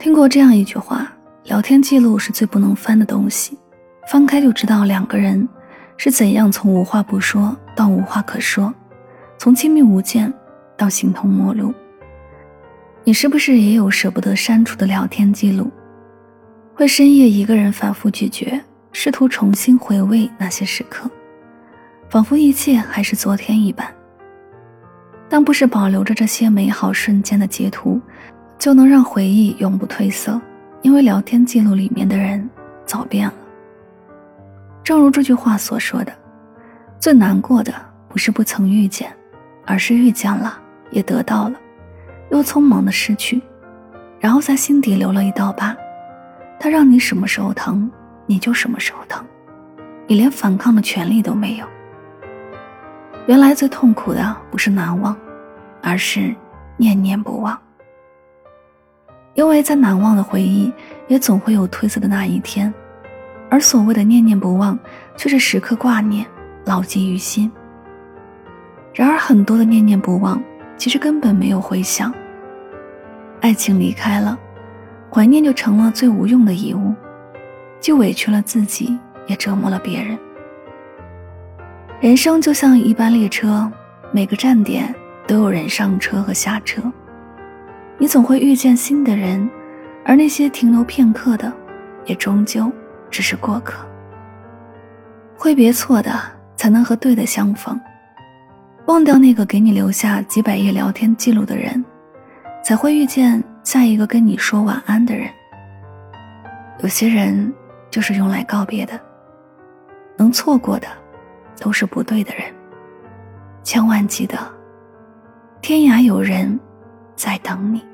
听过这样一句话：聊天记录是最不能翻的东西，翻开就知道两个人是怎样从无话不说到无话可说，从亲密无间到形同陌路。你是不是也有舍不得删除的聊天记录？会深夜一个人反复咀嚼，试图重新回味那些时刻，仿佛一切还是昨天一般。但不是保留着这些美好瞬间的截图。就能让回忆永不褪色，因为聊天记录里面的人早变了。正如这句话所说的，最难过的不是不曾遇见，而是遇见了也得到了，又匆忙的失去，然后在心底留了一道疤。他让你什么时候疼，你就什么时候疼，你连反抗的权利都没有。原来最痛苦的不是难忘，而是念念不忘。因为在难忘的回忆，也总会有褪色的那一天，而所谓的念念不忘，却是时刻挂念，牢记于心。然而，很多的念念不忘，其实根本没有回响。爱情离开了，怀念就成了最无用的遗物，既委屈了自己，也折磨了别人。人生就像一班列车，每个站点都有人上车和下车。你总会遇见新的人，而那些停留片刻的，也终究只是过客。挥别错的，才能和对的相逢；忘掉那个给你留下几百页聊天记录的人，才会遇见下一个跟你说晚安的人。有些人就是用来告别的，能错过的，都是不对的人。千万记得，天涯有人在等你。